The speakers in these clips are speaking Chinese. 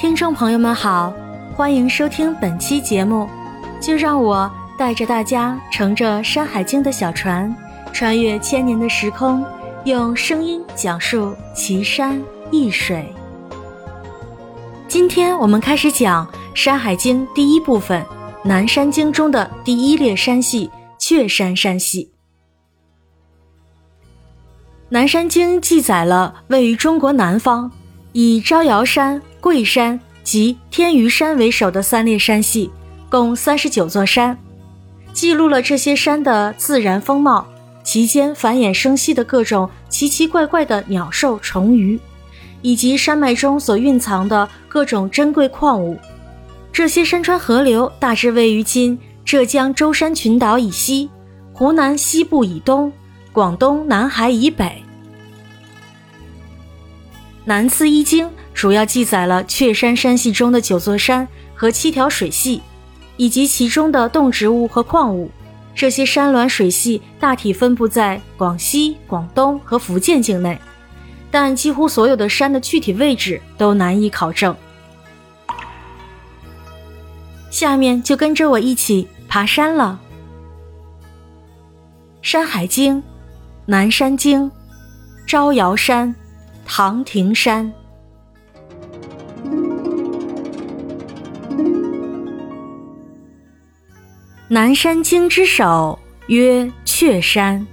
听众朋友们好，欢迎收听本期节目。就让我带着大家乘着《山海经》的小船，穿越千年的时空，用声音讲述奇山异水。今天我们开始讲《山海经》第一部分《南山经》中的第一列山系——雀山山系。《南山经》记载了位于中国南方，以招摇山。桂山及天鱼山为首的三列山系，共三十九座山，记录了这些山的自然风貌，其间繁衍生息的各种奇奇怪怪的鸟兽虫鱼，以及山脉中所蕴藏的各种珍贵矿物。这些山川河流大致位于今浙江舟山群岛以西、湖南西部以东、广东南海以北。南次一经主要记载了雀山山系中的九座山和七条水系，以及其中的动植物和矿物。这些山峦水系大体分布在广西、广东和福建境内，但几乎所有的山的具体位置都难以考证。下面就跟着我一起爬山了。《山海经》南山经，招摇山。唐庭山，南山经之首曰雀山，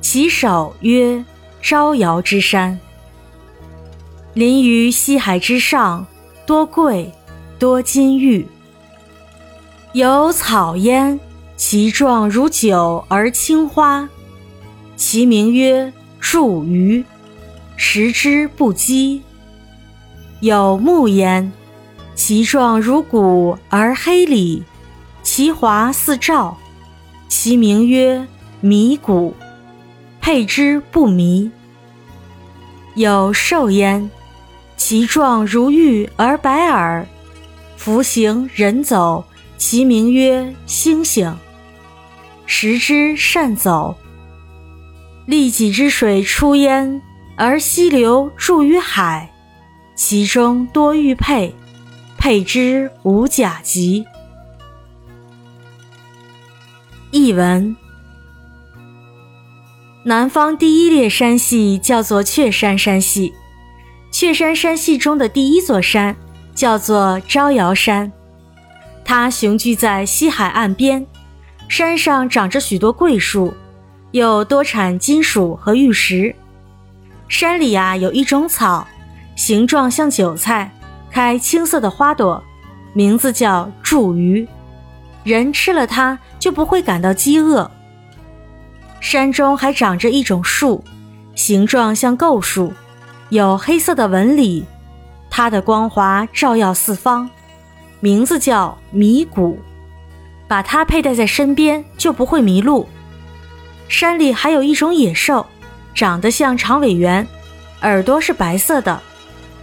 其首曰招摇之山。临于西海之上，多桂，多金玉，有草焉，其状如酒而青花，其名曰祝鱼。食之不饥。有木焉，其状如骨而黑里，其华似照，其名曰迷谷，佩之不迷。有兽焉，其状如玉而白耳，服行人走，其名曰星星。食之善走。利己之水出焉。而溪流注于海，其中多玉佩，佩之无甲级。译文：南方第一列山系叫做雀山山系，雀山山系中的第一座山叫做招摇山，它雄踞在西海岸边，山上长着许多桂树，又多产金属和玉石。山里啊有一种草，形状像韭菜，开青色的花朵，名字叫祝鱼。人吃了它就不会感到饥饿。山中还长着一种树，形状像构树，有黑色的纹理，它的光华照耀四方，名字叫迷谷。把它佩戴在身边就不会迷路。山里还有一种野兽。长得像长尾猿，耳朵是白色的。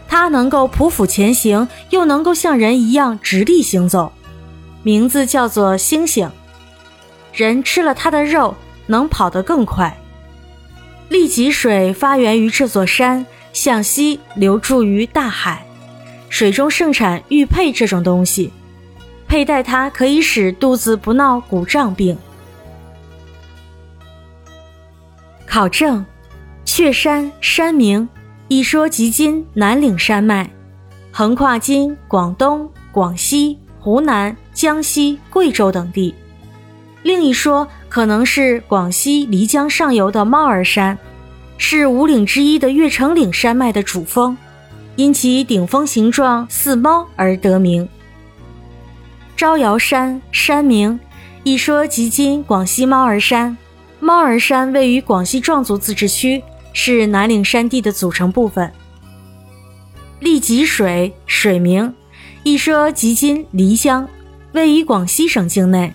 它能够匍匐前行，又能够像人一样直立行走，名字叫做猩猩。人吃了它的肉，能跑得更快。利己水发源于这座山，向西流注于大海，水中盛产玉佩这种东西，佩戴它可以使肚子不闹鼓胀病。考证。雀山山名，一说即今南岭山脉，横跨今广东、广西、湖南、江西、贵州等地；另一说可能是广西漓江上游的猫儿山，是五岭之一的月城岭山脉的主峰，因其顶峰形状似猫而得名。招摇山山名，一说即今广西猫儿山，猫儿山位于广西壮族自治区。是南岭山地的组成部分。利吉水水名，一说即今漓江，位于广西省境内。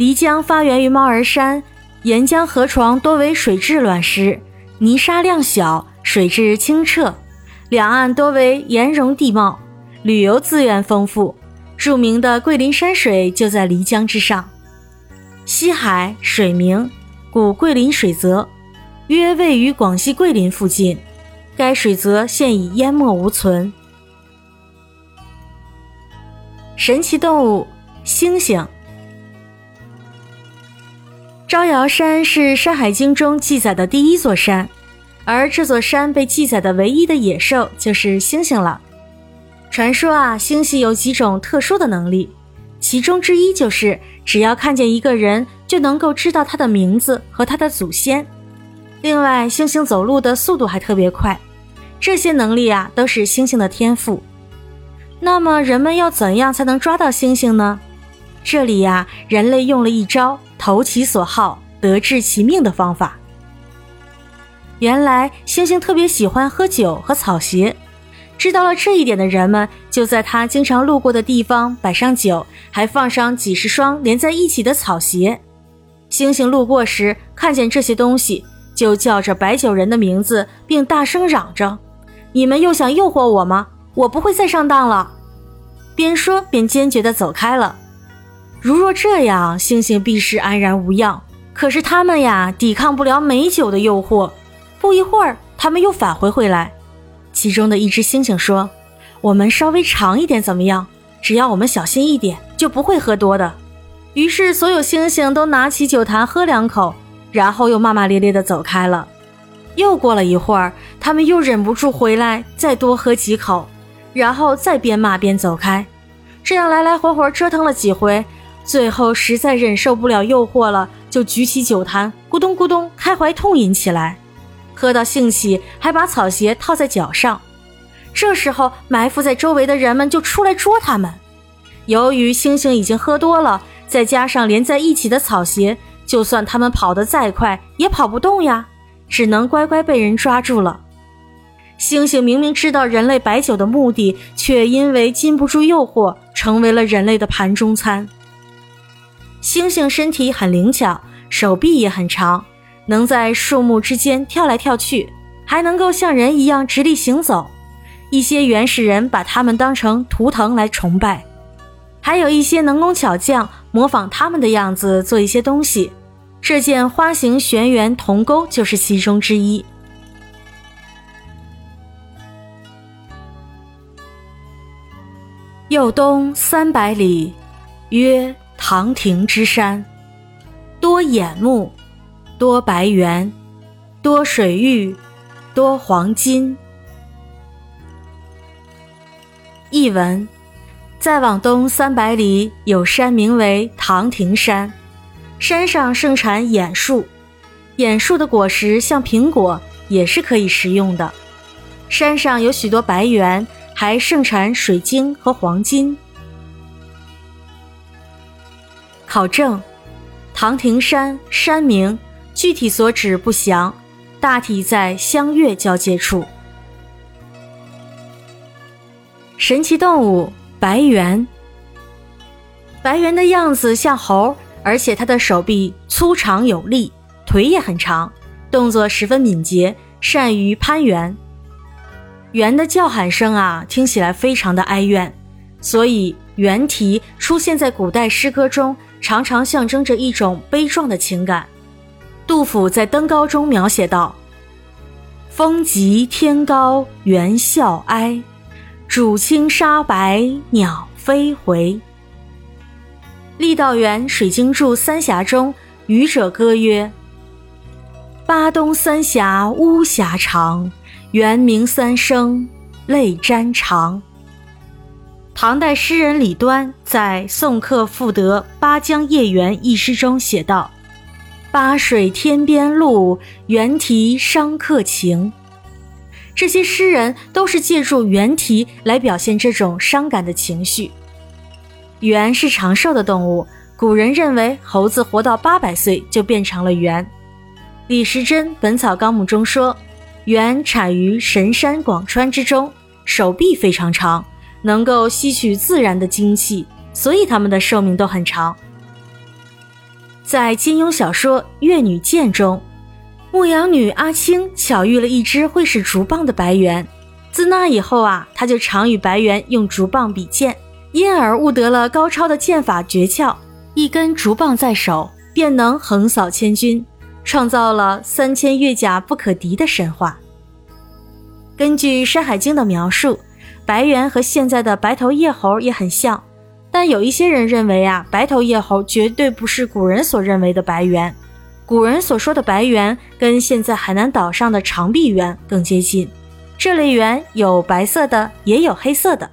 漓江发源于猫儿山，沿江河床多为水质卵石，泥沙量小，水质清澈，两岸多为岩溶地貌，旅游资源丰富。著名的桂林山水就在漓江之上。西海水名，古桂林水泽。约位于广西桂林附近，该水泽现已淹没无存。神奇动物猩猩。招摇山是《山海经》中记载的第一座山，而这座山被记载的唯一的野兽就是猩猩了。传说啊，猩猩有几种特殊的能力，其中之一就是只要看见一个人，就能够知道他的名字和他的祖先。另外，猩猩走路的速度还特别快，这些能力啊都是猩猩的天赋。那么，人们要怎样才能抓到猩猩呢？这里呀，人类用了一招。投其所好，得治其命的方法。原来猩猩特别喜欢喝酒和草鞋，知道了这一点的人们，就在他经常路过的地方摆上酒，还放上几十双连在一起的草鞋。猩猩路过时看见这些东西，就叫着摆酒人的名字，并大声嚷着：“你们又想诱惑我吗？我不会再上当了！”边说边坚决地走开了。如若这样，星星必是安然无恙。可是他们呀，抵抗不了美酒的诱惑。不一会儿，他们又返回回来。其中的一只猩猩说：“我们稍微尝一点怎么样？只要我们小心一点，就不会喝多的。”于是，所有猩猩都拿起酒坛喝两口，然后又骂骂咧咧地走开了。又过了一会儿，他们又忍不住回来，再多喝几口，然后再边骂边走开。这样来来回回折腾了几回。最后实在忍受不了诱惑了，就举起酒坛，咕咚咕咚开怀痛饮起来，喝到兴起，还把草鞋套在脚上。这时候，埋伏在周围的人们就出来捉他们。由于猩猩已经喝多了，再加上连在一起的草鞋，就算他们跑得再快，也跑不动呀，只能乖乖被人抓住了。猩猩明明知道人类摆酒的目的，却因为禁不住诱惑，成为了人类的盘中餐。猩猩身体很灵巧，手臂也很长，能在树木之间跳来跳去，还能够像人一样直立行走。一些原始人把它们当成图腾来崇拜，还有一些能工巧匠模仿他们的样子做一些东西。这件花形玄圆铜钩就是其中之一。右东三百里，曰。唐庭之山，多眼目，多白猿，多水玉，多黄金。译文：再往东三百里有山，名为唐庭山，山上盛产眼树，眼树的果实像苹果，也是可以食用的。山上有许多白猿，还盛产水晶和黄金。考证：唐庭山山名，具体所指不详，大体在湘粤交界处。神奇动物白猿，白猿的样子像猴，而且它的手臂粗长有力，腿也很长，动作十分敏捷，善于攀援。猿的叫喊声啊，听起来非常的哀怨，所以猿啼出现在古代诗歌中。常常象征着一种悲壮的情感。杜甫在《登高》中描写道：“风急天高猿啸哀，渚清沙白鸟飞回。”郦道元《水经注·三峡》中渔者歌曰：“巴东三峡巫峡长，猿鸣三声泪沾裳。”唐代诗人李端在《送客赋得巴江夜缘》一诗中写道：“巴水天边路，猿啼伤客情。”这些诗人都是借助猿啼来表现这种伤感的情绪。猿是长寿的动物，古人认为猴子活到八百岁就变成了猿。李时珍《本草纲目》中说，猿产于神山广川之中，手臂非常长。能够吸取自然的精气，所以它们的寿命都很长。在金庸小说《越女剑》中，牧羊女阿青巧遇了一只会使竹棒的白猿，自那以后啊，她就常与白猿用竹棒比剑，因而悟得了高超的剑法诀窍。一根竹棒在手，便能横扫千军，创造了三千越甲不可敌的神话。根据《山海经》的描述。白猿和现在的白头叶猴也很像，但有一些人认为啊，白头叶猴绝对不是古人所认为的白猿。古人所说的白猿，跟现在海南岛上的长臂猿更接近。这类猿有白色的，也有黑色的。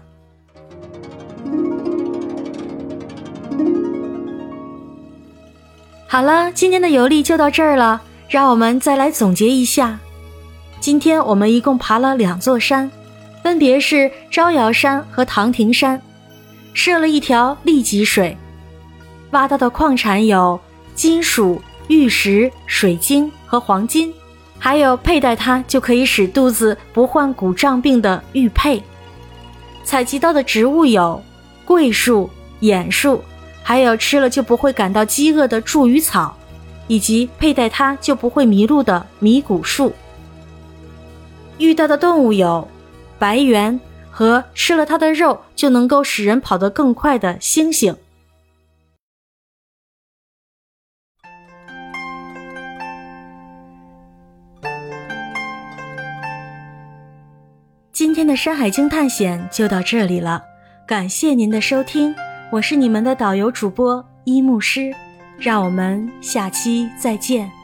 好了，今天的游历就到这儿了，让我们再来总结一下。今天我们一共爬了两座山，分别是招摇山和唐庭山。设了一条利吉水，挖到的矿产有金属、玉石、水晶和黄金，还有佩戴它就可以使肚子不患骨胀病的玉佩。采集到的植物有桂树、眼树，还有吃了就不会感到饥饿的茱萸草，以及佩戴它就不会迷路的迷谷树。遇到的动物有白猿。和吃了它的肉就能够使人跑得更快的猩猩。今天的山海经探险就到这里了，感谢您的收听，我是你们的导游主播一牧师，让我们下期再见。